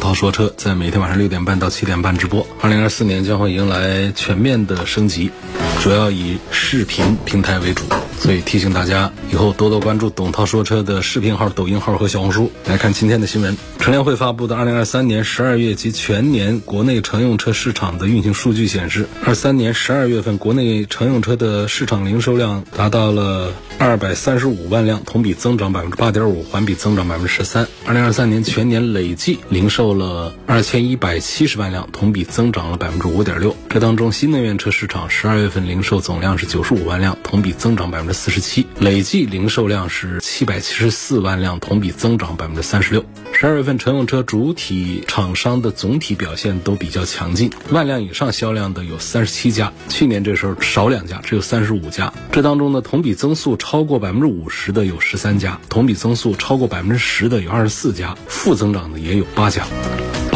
涛说车，在每天晚上六点半到七点半直播。二零二四年将会迎来全面的升级，主要以视频平台为主，所以提醒大家以后多多关注董涛说车的视频号、抖音号和小红书。来看今天的新闻，乘联会发布的二零二三年十二月及全年国内乘用车市场的运行数据显示，二三年十二月份国内乘用车的市场零售量达到了二百三十五万辆，同比增长百分之八点五，环比增长百分之十三。二零二三年全年累计零售了二千一百七十万辆，同比增长了百分之五点六。这当中，新能源车市场十二月份零售总量是九十五万辆，同比增长百分之四十七，累计零售量是七百七十四万辆，同比增长百分之三十六。十二月份乘用车主体厂商的总体表现都比较强劲，万辆以上销量的有三十七家，去年这时候少两家，只有三十五家。这当中呢，同比增速超超过百分之五十的有十三家，同比增速超过百分之十的有二十四家，负增长的也有八家。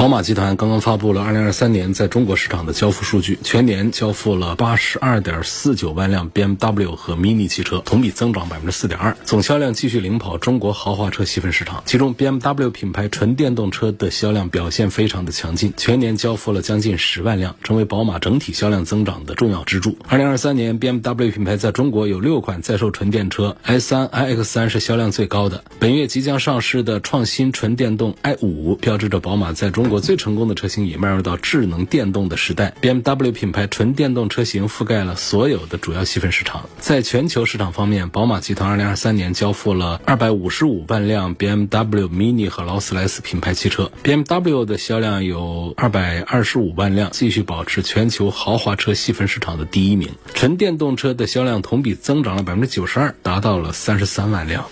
宝马集团刚刚发布了2023年在中国市场的交付数据，全年交付了82.49万辆 BMW 和 Mini 汽车，同比增长4.2%，总销量继续领跑中国豪华车细分市场。其中 BMW 品牌纯电动车的销量表现非常的强劲，全年交付了将近10万辆，成为宝马整体销量增长的重要支柱。2023年 BMW 品牌在中国有六款在售纯电车，i3、iX3 是销量最高的。本月即将上市的创新纯电动 i5，标志着宝马在中国我最成功的车型已迈入到智能电动的时代。BMW 品牌纯电动车型覆盖了所有的主要细分市场。在全球市场方面，宝马集团2023年交付了255万辆 BMW Mini 和劳斯莱斯品牌汽车，BMW 的销量有225万辆，继续保持全球豪华车细分市场的第一名。纯电动车的销量同比增长了92%，达到了33万辆。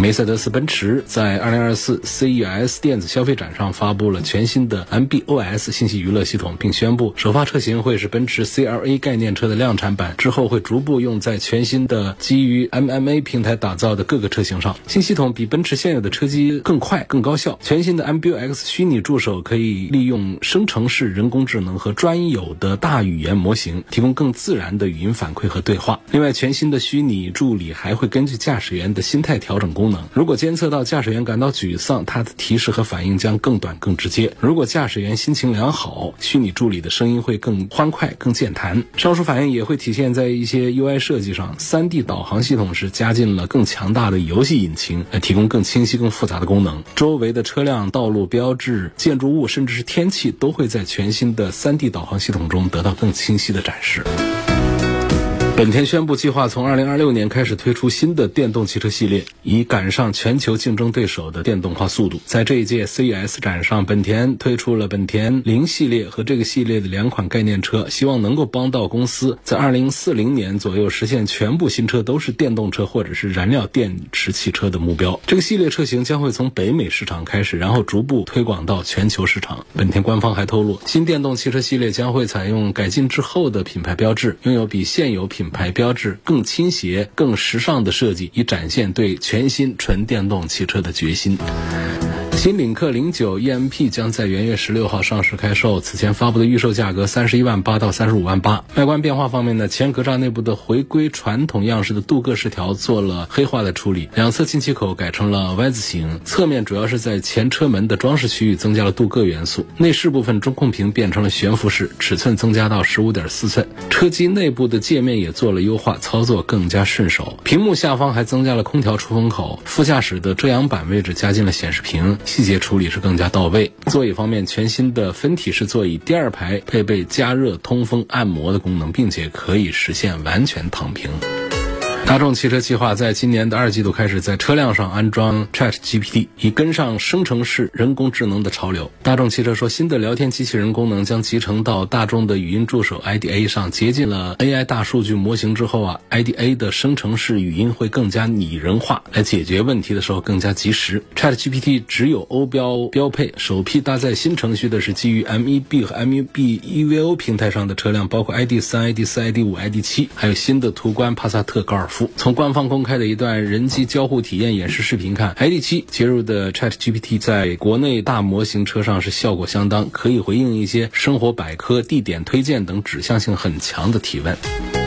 梅赛德斯奔驰在2024 CES 电子消费展上发布了全新的 MB.OS 信息娱乐系统，并宣布首发车型会是奔驰 CLA 概念车的量产版，之后会逐步用在全新的基于 MMA 平台打造的各个车型上。新系统比奔驰现有的车机更快、更高效。全新的 MBUX 虚拟助手可以利用生成式人工智能和专有的大语言模型，提供更自然的语音反馈和对话。另外，全新的虚拟助理还会根据驾驶员的心态调整功能。如果监测到驾驶员感到沮丧，它的提示和反应将更短、更直接；如果驾驶员心情良好，虚拟助理的声音会更欢快、更健谈。上述反应也会体现在一些 UI 设计上。三 D 导航系统是加进了更强大的游戏引擎，来提供更清晰、更复杂的功能。周围的车辆、道路标志、建筑物，甚至是天气，都会在全新的三 D 导航系统中得到更清晰的展示。本田宣布计划从二零二六年开始推出新的电动汽车系列，以赶上全球竞争对手的电动化速度。在这一届 CES 展上，本田推出了本田零系列和这个系列的两款概念车，希望能够帮到公司在二零四零年左右实现全部新车都是电动车或者是燃料电池汽车的目标。这个系列车型将会从北美市场开始，然后逐步推广到全球市场。本田官方还透露，新电动汽车系列将会采用改进之后的品牌标志，拥有比现有品品牌标志更倾斜、更时尚的设计，以展现对全新纯电动汽车的决心。新领克零九 EMP 将在元月十六号上市开售，此前发布的预售价格三十一万八到三十五万八。外观变化方面呢，前格栅内部的回归传统样式的镀铬饰条做了黑化的处理，两侧进气口改成了 Y 字形，侧面主要是在前车门的装饰区域增加了镀铬元素。内饰部分中控屏变成了悬浮式，尺寸增加到十五点四寸。车机内部的界面也做了优化，操作更加顺手。屏幕下方还增加了空调出风口，副驾驶的遮阳板位置加进了显示屏。细节处理是更加到位。座椅方面，全新的分体式座椅第二排配备加热、通风、按摩的功能，并且可以实现完全躺平。大众汽车计划在今年的二季度开始在车辆上安装 Chat GPT，以跟上生成式人工智能的潮流。大众汽车说，新的聊天机器人功能将集成到大众的语音助手 IDA 上。接近了 AI 大数据模型之后啊，IDA 的生成式语音会更加拟人化，来解决问题的时候更加及时。Chat GPT 只有欧标标配，首批搭载新程序的是基于 MEB 和 MEB EVO 平台上的车辆，包括 ID 三、ID 四、ID 五、ID 七，还有新的途观、帕萨特、高尔夫。从官方公开的一段人机交互体验演示视频看，ID.7 接入的 ChatGPT 在国内大模型车上是效果相当，可以回应一些生活百科、地点推荐等指向性很强的提问。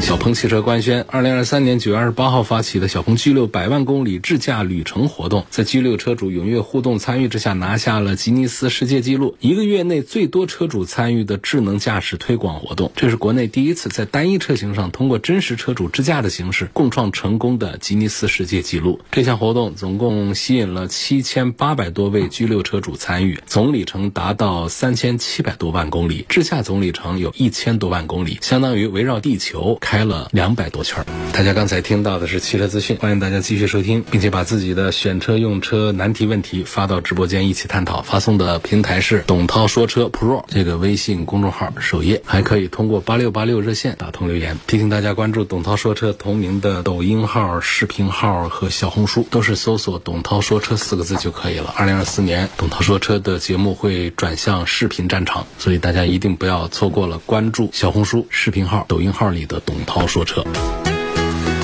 小鹏汽车官宣，二零二三年九月二十八号发起的小鹏 G 六百万公里智驾旅程活动，在 G 六车主踊跃互动参与之下，拿下了吉尼斯世界纪录，一个月内最多车主参与的智能驾驶推广活动。这是国内第一次在单一车型上通过真实车主智驾的形式共创成功的吉尼斯世界纪录。这项活动总共吸引了七千八百多位 G 六车主参与，总里程达到三千七百多万公里，智驾总里程有一千多万公里，相当于围绕地球。开了两百多圈大家刚才听到的是汽车资讯，欢迎大家继续收听，并且把自己的选车用车难题问题发到直播间一起探讨。发送的平台是董涛说车 Pro 这个微信公众号首页，还可以通过八六八六热线打通留言。提醒大家关注董涛说车同名的抖音号、视频号和小红书，都是搜索“董涛说车”四个字就可以了。二零二四年董涛说车的节目会转向视频战场，所以大家一定不要错过了关注小红书、视频号、抖音号里的董。涛说车。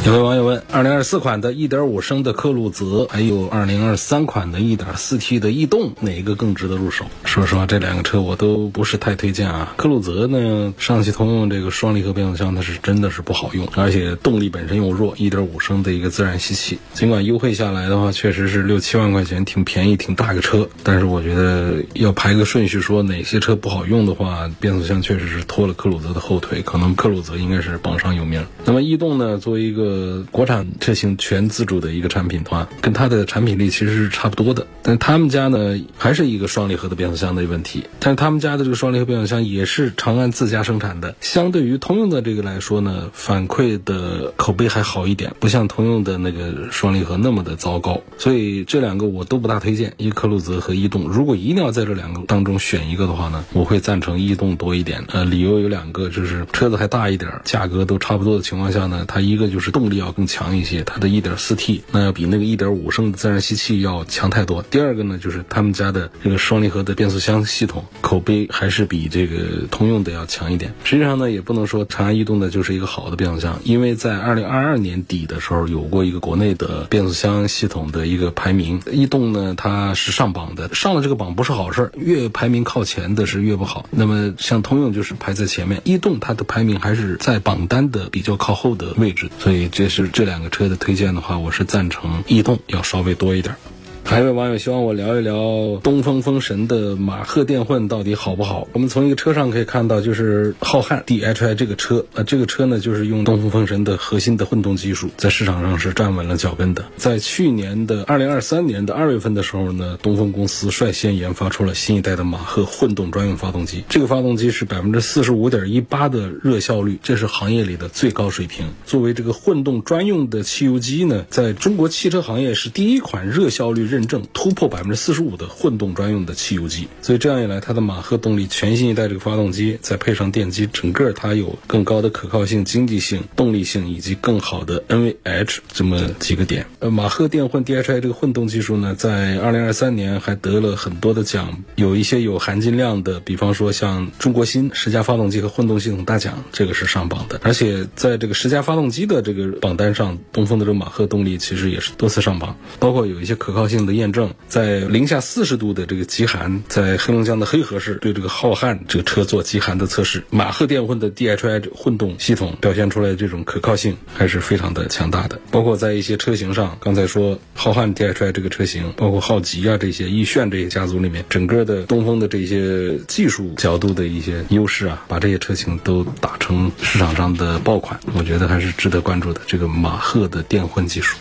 有位网友问：二零二四款的1.5升的克鲁泽，还有二零二三款的 1.4T 的逸动，哪一个更值得入手？说实话，这两个车我都不是太推荐啊。克鲁泽呢，上汽通用这个双离合变速箱，它是真的是不好用，而且动力本身又弱，1.5升的一个自然吸气。尽管优惠下来的话，确实是六七万块钱，挺便宜，挺大个车。但是我觉得要排个顺序说哪些车不好用的话，变速箱确实是拖了克鲁泽的后腿，可能克鲁泽应该是榜上有名。那么逸动呢，作为一个呃，国产车型全自主的一个产品的话，跟它的产品力其实是差不多的。但他们家呢，还是一个双离合的变速箱的问题。但是他们家的这个双离合变速箱也是长安自家生产的，相对于通用的这个来说呢，反馈的口碑还好一点，不像通用的那个双离合那么的糟糕。所以这两个我都不大推荐，一克鲁泽和逸动。如果一定要在这两个当中选一个的话呢，我会赞成逸动多一点。呃，理由有两个，就是车子还大一点，价格都差不多的情况下呢，它一个就是动。力要更强一些，它的 1.4T 那要比那个1.5升的自然吸气要强太多。第二个呢，就是他们家的这个双离合的变速箱系统口碑还是比这个通用的要强一点。实际上呢，也不能说长安逸动的就是一个好的变速箱，因为在2022年底的时候有过一个国内的变速箱系统的一个排名，逸动呢它是上榜的，上了这个榜不是好事儿，越排名靠前的是越不好。那么像通用就是排在前面，逸动它的排名还是在榜单的比较靠后的位置，所以。这是这两个车的推荐的话，我是赞成逸动要稍微多一点。还有位网友希望我聊一聊东风风神的马赫电混到底好不好？我们从一个车上可以看到，就是浩瀚 DHI 这个车，呃，这个车呢就是用东风风神的核心的混动技术，在市场上是站稳了脚跟的。在去年的二零二三年的二月份的时候呢，东风公司率先研发出了新一代的马赫混动专用发动机。这个发动机是百分之四十五点一八的热效率，这是行业里的最高水平。作为这个混动专用的汽油机呢，在中国汽车行业是第一款热效率认。认证突破百分之四十五的混动专用的汽油机，所以这样一来，它的马赫动力全新一代这个发动机，再配上电机，整个它有更高的可靠性、经济性、动力性以及更好的 NVH 这么几个点。呃，马赫电混 DHI 这个混动技术呢，在二零二三年还得了很多的奖，有一些有含金量的，比方说像中国新十佳发动机和混动系统大奖，这个是上榜的。而且在这个十佳发动机的这个榜单上，东风的这个马赫动力其实也是多次上榜，包括有一些可靠性的。验证在零下四十度的这个极寒，在黑龙江的黑河市对这个浩瀚这个车做极寒的测试，马赫电混的 DHI 混动系统表现出来这种可靠性还是非常的强大的。包括在一些车型上，刚才说浩瀚 DHI 这个车型，包括浩吉啊这些逸炫这些家族里面，整个的东风的这些技术角度的一些优势啊，把这些车型都打成市场上的爆款，我觉得还是值得关注的。这个马赫的电混技术。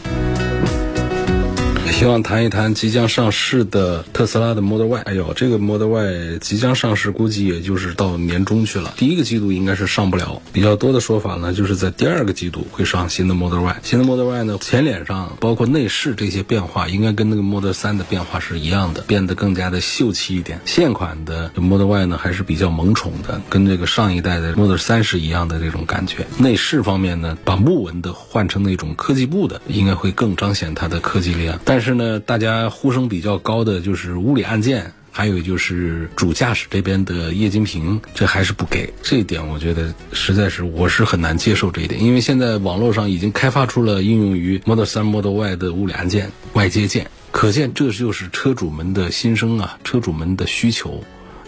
希望谈一谈即将上市的特斯拉的 Model Y。哎呦，这个 Model Y 即将上市，估计也就是到年中去了。第一个季度应该是上不了，比较多的说法呢，就是在第二个季度会上新的 Model Y。新的 Model Y 呢，前脸上包括内饰这些变化，应该跟那个 Model 3的变化是一样的，变得更加的秀气一点。现款的 Model Y 呢，还是比较萌宠的，跟这个上一代的 Model 3是一样的这种感觉。内饰方面呢，把木纹的换成那种科技布的，应该会更彰显它的科技力量。但但是呢，大家呼声比较高的就是物理按键。还有就是主驾驶这边的液晶屏，这还是不给。这一点我觉得实在是我是很难接受这一点，因为现在网络上已经开发出了应用于 Model 3、Model Y 的物理按键、外接键，可见这就是车主们的心声啊，车主们的需求。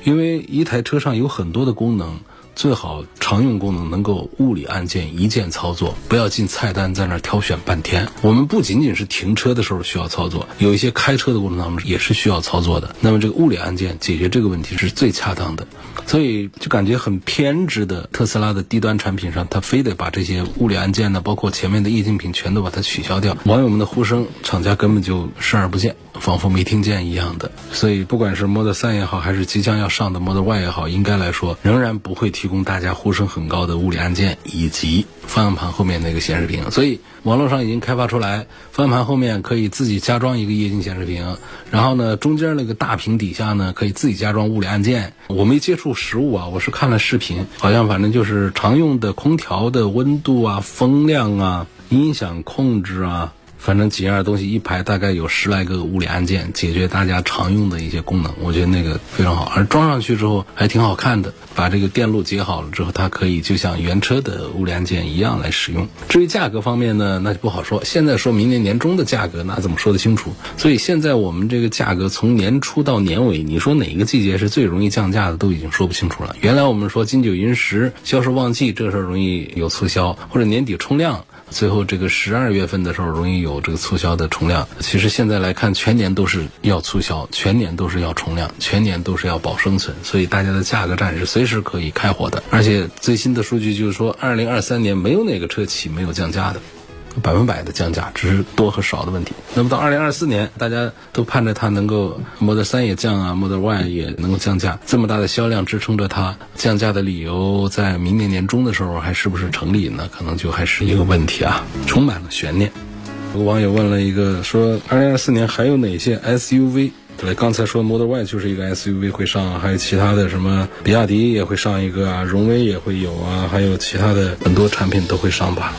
因为一台车上有很多的功能。最好常用功能能够物理按键一键操作，不要进菜单在那儿挑选半天。我们不仅仅是停车的时候需要操作，有一些开车的过程当中也是需要操作的。那么这个物理按键解决这个问题是最恰当的，所以就感觉很偏执的特斯拉的低端产品上，它非得把这些物理按键呢，包括前面的液晶屏全都把它取消掉。网友们的呼声，厂家根本就视而不见。仿佛没听见一样的，所以不管是 Model 3也好，还是即将要上的 Model Y 也好，应该来说仍然不会提供大家呼声很高的物理按键以及方向盘后面那个显示屏。所以网络上已经开发出来，方向盘后面可以自己加装一个液晶显示屏，然后呢，中间那个大屏底下呢可以自己加装物理按键。我没接触实物啊，我是看了视频，好像反正就是常用的空调的温度啊、风量啊、音响控制啊。反正几样东西一排，大概有十来个物理按键，解决大家常用的一些功能。我觉得那个非常好，而装上去之后还挺好看的。把这个电路接好了之后，它可以就像原车的物理按键一样来使用。至于价格方面呢，那就不好说。现在说明年年中的价格，那怎么说得清楚？所以现在我们这个价格从年初到年尾，你说哪个季节是最容易降价的，都已经说不清楚了。原来我们说金九银十销售旺季，这时候容易有促销，或者年底冲量。最后这个十二月份的时候，容易有这个促销的冲量。其实现在来看，全年都是要促销，全年都是要冲量，全年都是要保生存。所以大家的价格战是随时可以开火的。而且最新的数据就是说，二零二三年没有哪个车企没有降价的。百分百的降价，只是多和少的问题。那么到二零二四年，大家都盼着它能够 Model 3也降啊，Model Y 也能够降价。这么大的销量支撑着它降价的理由，在明年年中的时候还是不是成立呢？可能就还是一个问题啊，充满了悬念。有个网友问了一个，说二零二四年还有哪些 SUV？对，刚才说 Model Y 就是一个 SUV 会上，还有其他的什么比亚迪也会上一个啊，荣威也会有啊，还有其他的很多产品都会上吧。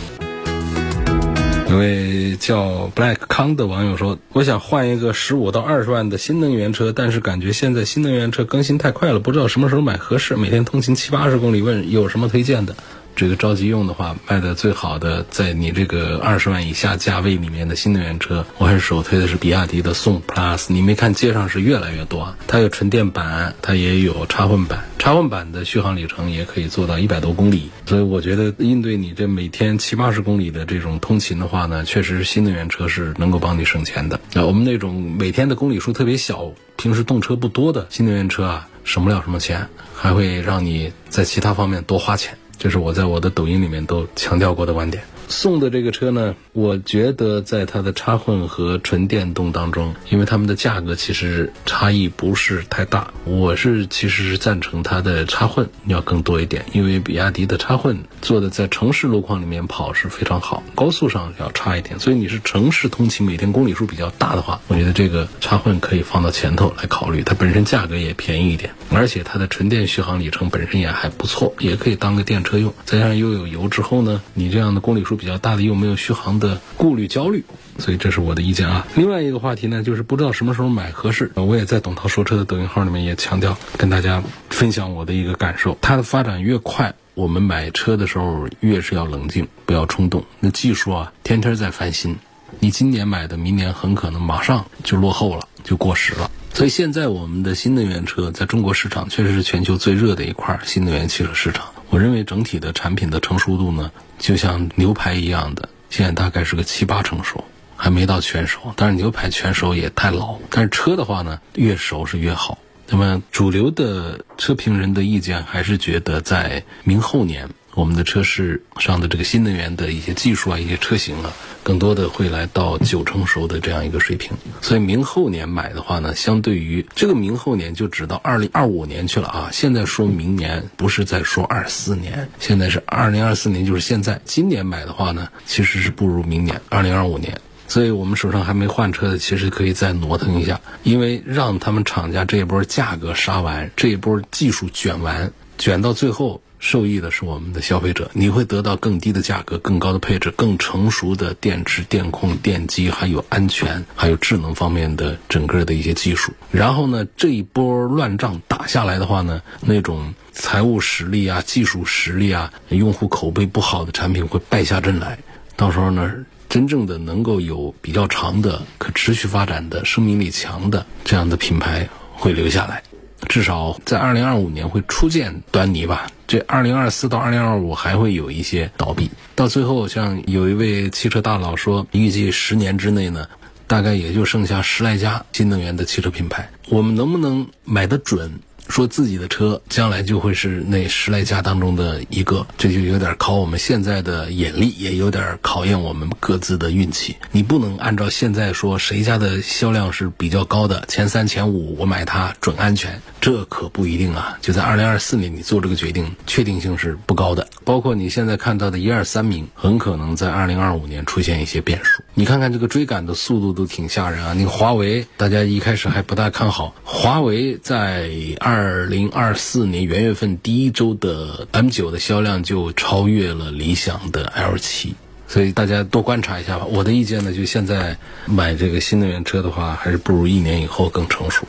有位叫 Black 康的网友说：“我想换一个十五到二十万的新能源车，但是感觉现在新能源车更新太快了，不知道什么时候买合适。每天通勤七八十公里，问有什么推荐的？”这个着急用的话，卖的最好的，在你这个二十万以下价位里面的新能源车，我还是首推的是比亚迪的宋 Plus。你没看街上是越来越多，它有纯电版，它也有插混版，插混版的续航里程也可以做到一百多公里。所以我觉得应对你这每天七八十公里的这种通勤的话呢，确实是新能源车是能够帮你省钱的。那我们那种每天的公里数特别小，平时动车不多的新能源车啊，省不了什么钱，还会让你在其他方面多花钱。这是我在我的抖音里面都强调过的观点。宋的这个车呢，我觉得在它的插混和纯电动当中，因为它们的价格其实差异不是太大，我是其实是赞成它的插混要更多一点，因为比亚迪的插混做的在城市路况里面跑是非常好，高速上要差一点。所以你是城市通勤每天公里数比较大的话，我觉得这个插混可以放到前头来考虑，它本身价格也便宜一点，而且它的纯电续航里程本身也还不错，也可以当个电车用。再加上又有油之后呢，你这样的公里数。比较大的又没有续航的顾虑焦虑，所以这是我的意见啊。另外一个话题呢，就是不知道什么时候买合适。我也在董涛说车的抖音号里面也强调，跟大家分享我的一个感受。它的发展越快，我们买车的时候越是要冷静，不要冲动。那技术啊，天天在翻新，你今年买的，明年很可能马上就落后了，就过时了。所以现在我们的新能源车在中国市场确实是全球最热的一块新能源汽车市场。我认为整体的产品的成熟度呢，就像牛排一样的，现在大概是个七八成熟，还没到全熟。但是牛排全熟也太老。但是车的话呢，越熟是越好。那么主流的车评人的意见还是觉得在明后年我们的车市上的这个新能源的一些技术啊，一些车型啊，更多的会来到九成熟的这样一个水平。所以明后年买的话呢，相对于这个明后年就只到二零二五年去了啊。现在说明年不是在说二四年，现在是二零二四年，就是现在。今年买的话呢，其实是不如明年二零二五年。所以我们手上还没换车的，其实可以再挪腾一下，因为让他们厂家这一波价格杀完，这一波技术卷完，卷到最后。受益的是我们的消费者，你会得到更低的价格、更高的配置、更成熟的电池、电控、电机，还有安全、还有智能方面的整个的一些技术。然后呢，这一波乱仗打下来的话呢，那种财务实力啊、技术实力啊、用户口碑不好的产品会败下阵来。到时候呢，真正的能够有比较长的可持续发展的、生命力强的这样的品牌会留下来。至少在二零二五年会初见端倪吧。这二零二四到二零二五还会有一些倒闭。到最后，像有一位汽车大佬说，预计十年之内呢，大概也就剩下十来家新能源的汽车品牌。我们能不能买得准？说自己的车将来就会是那十来家当中的一个，这就有点考我们现在的眼力，也有点考验我们各自的运气。你不能按照现在说谁家的销量是比较高的，前三前五我买它准安全，这可不一定啊。就在二零二四年，你做这个决定，确定性是不高的。包括你现在看到的一二三名，很可能在二零二五年出现一些变数。你看看这个追赶的速度都挺吓人啊！你华为，大家一开始还不大看好，华为在二二零二四年元月份第一周的 M 九的销量就超越了理想的 L 七，所以大家多观察一下吧。我的意见呢，就现在买这个新能源车的话，还是不如一年以后更成熟。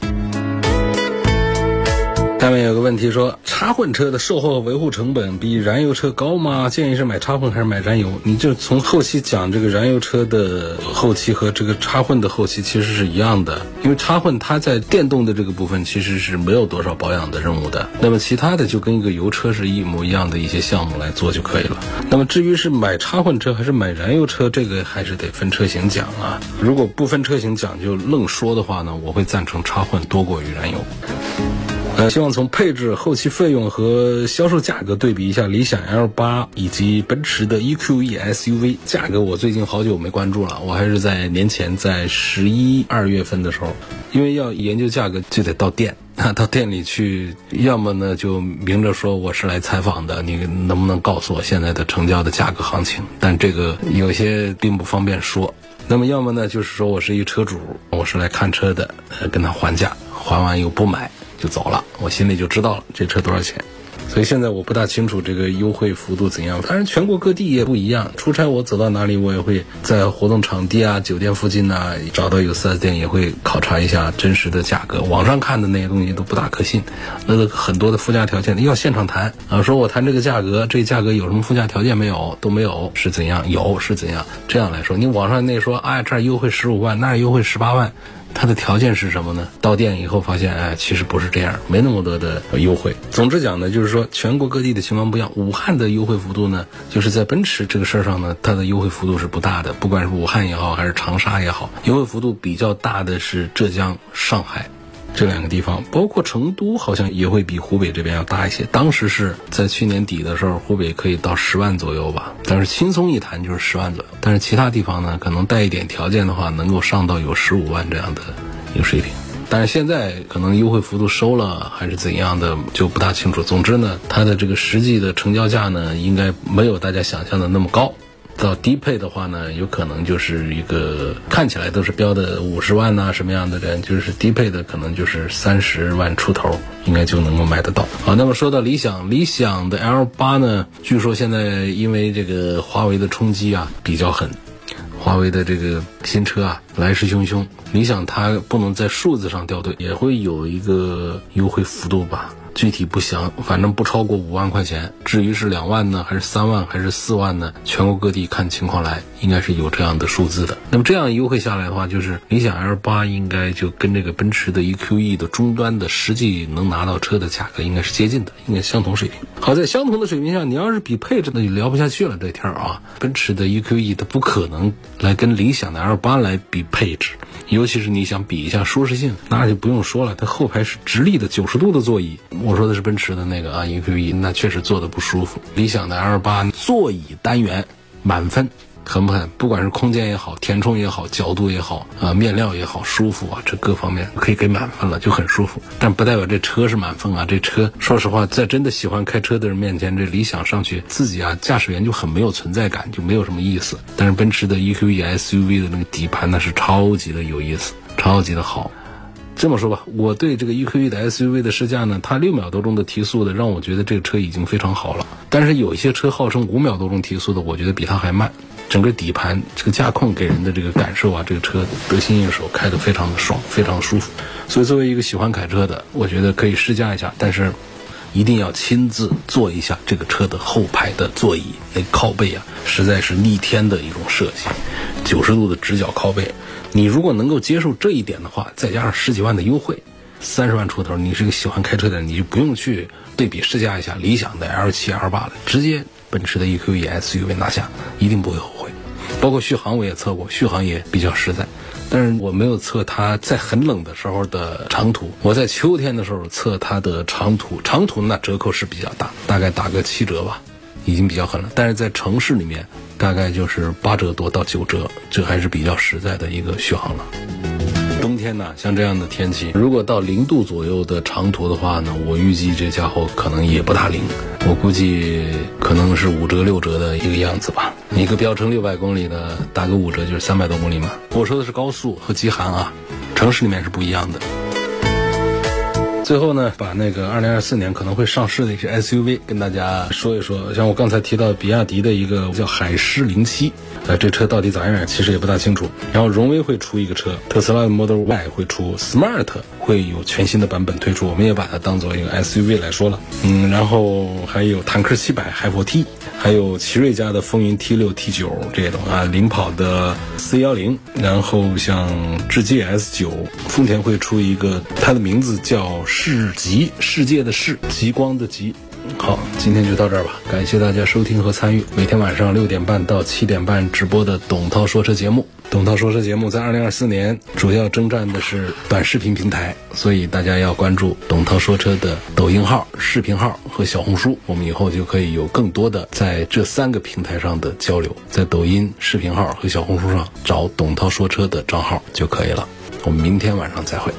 下面有个问题说，插混车的售后维护成本比燃油车高吗？建议是买插混还是买燃油？你就从后期讲这个燃油车的后期和这个插混的后期其实是一样的，因为插混它在电动的这个部分其实是没有多少保养的任务的，那么其他的就跟一个油车是一模一样的一些项目来做就可以了。那么至于是买插混车还是买燃油车，这个还是得分车型讲啊。如果不分车型讲就愣说的话呢，我会赞成插混多过于燃油。希望从配置、后期费用和销售价格对比一下理想 L 八以及奔驰的 EQE SUV。价格我最近好久没关注了，我还是在年前在十一二月份的时候，因为要研究价格就得到店，到店里去，要么呢就明着说我是来采访的，你能不能告诉我现在的成交的价格行情？但这个有些并不方便说。那么要么呢就是说我是一车主，我是来看车的，跟他还价，还完又不买。就走了，我心里就知道了这车多少钱。所以现在我不大清楚这个优惠幅度怎样，当然全国各地也不一样。出差我走到哪里，我也会在活动场地啊、酒店附近呐找到有 4S 店，也会考察一下真实的价格。网上看的那些东西都不大可信，那个很多的附加条件要现场谈啊。说我谈这个价格，这价格有什么附加条件没有？都没有是怎样？有是怎样？这样来说，你网上那说哎这儿优惠十五万，那儿优惠十八万。它的条件是什么呢？到店以后发现，哎，其实不是这样，没那么多的优惠。总之讲呢，就是说全国各地的情况不一样。武汉的优惠幅度呢，就是在奔驰这个事儿上呢，它的优惠幅度是不大的。不管是武汉也好，还是长沙也好，优惠幅度比较大的是浙江、上海。这两个地方，包括成都，好像也会比湖北这边要大一些。当时是在去年底的时候，湖北可以到十万左右吧，但是轻松一谈就是十万左右。但是其他地方呢，可能带一点条件的话，能够上到有十五万这样的一个水平。但是现在可能优惠幅度收了还是怎样的，就不大清楚。总之呢，它的这个实际的成交价呢，应该没有大家想象的那么高。到低配的话呢，有可能就是一个看起来都是标的五十万呐，什么样的人，就是低配的可能就是三十万出头，应该就能够买得到。好，那么说到理想，理想的 L 八呢，据说现在因为这个华为的冲击啊比较狠，华为的这个新车啊来势汹汹，理想它不能在数字上掉队，也会有一个优惠幅度吧。具体不详，反正不超过五万块钱。至于是两万呢，还是三万，还是四万呢？全国各地看情况来，应该是有这样的数字的。那么这样优惠下来的话，就是理想 L 八应该就跟这个奔驰的 EQE 的终端的实际能拿到车的价格应该是接近的，应该相同水平。好在相同的水平下，你要是比配置，那就聊不下去了。这天儿啊，奔驰的 EQE 它不可能来跟理想的 L 八来比配置，尤其是你想比一下舒适性，那就不用说了，它后排是直立的九十度的座椅。我说的是奔驰的那个啊，EQE，那确实坐的不舒服。理想的 L 八座椅单元满分。狠不狠？不管是空间也好，填充也好，角度也好，啊，面料也好，舒服啊，这各方面可以给满分了，就很舒服。但不代表这车是满分啊，这车说实话，在真的喜欢开车的人面前，这理想上去自己啊，驾驶员就很没有存在感，就没有什么意思。但是奔驰的 EQE SUV 的那个底盘那是超级的有意思，超级的好。这么说吧，我对这个 EQE 的 SUV 的试驾呢，它六秒多钟的提速的，让我觉得这个车已经非常好了。但是有一些车号称五秒多钟提速的，我觉得比它还慢。整个底盘这个驾控给人的这个感受啊，这个车得心应手，开得非常的爽，非常舒服。所以作为一个喜欢开车的，我觉得可以试驾一下，但是一定要亲自坐一下这个车的后排的座椅，那靠背啊，实在是逆天的一种设计，九十度的直角靠背。你如果能够接受这一点的话，再加上十几万的优惠，三十万出头，你是个喜欢开车的人，你就不用去对比试驾一下理想的 L 七 L 八了，直接奔驰的 EQE SUV 拿下，一定不会后悔。包括续航我也测过，续航也比较实在，但是我没有测它在很冷的时候的长途。我在秋天的时候测它的长途，长途那折扣是比较大，大概打个七折吧，已经比较狠了。但是在城市里面。大概就是八折多到九折，这还是比较实在的一个续航了。冬天呢，像这样的天气，如果到零度左右的长途的话呢，我预计这家伙可能也不大灵，我估计可能是五折六折的一个样子吧。一个标称六百公里的，打个五折就是三百多公里嘛。我说的是高速和极寒啊，城市里面是不一样的。最后呢，把那个二零二四年可能会上市的一些 SUV 跟大家说一说。像我刚才提到比亚迪的一个叫海狮零七，呃，这车到底咋样？其实也不大清楚。然后荣威会出一个车，特斯拉的 Model Y 会出，Smart 会有全新的版本推出，我们也把它当做一个 SUV 来说了。嗯，然后还有坦克七百、海佛 T，还有奇瑞家的风云 T 六、T 九这种啊，领跑的 C 幺零，然后像智界 S 九，丰田会出一个，它的名字叫。世极世界的世极光的极，好，今天就到这儿吧。感谢大家收听和参与每天晚上六点半到七点半直播的董涛说车节目。董涛说车节目在二零二四年主要征战的是短视频平台，所以大家要关注董涛说车的抖音号、视频号和小红书。我们以后就可以有更多的在这三个平台上的交流，在抖音、视频号和小红书上找董涛说车的账号就可以了。我们明天晚上再会。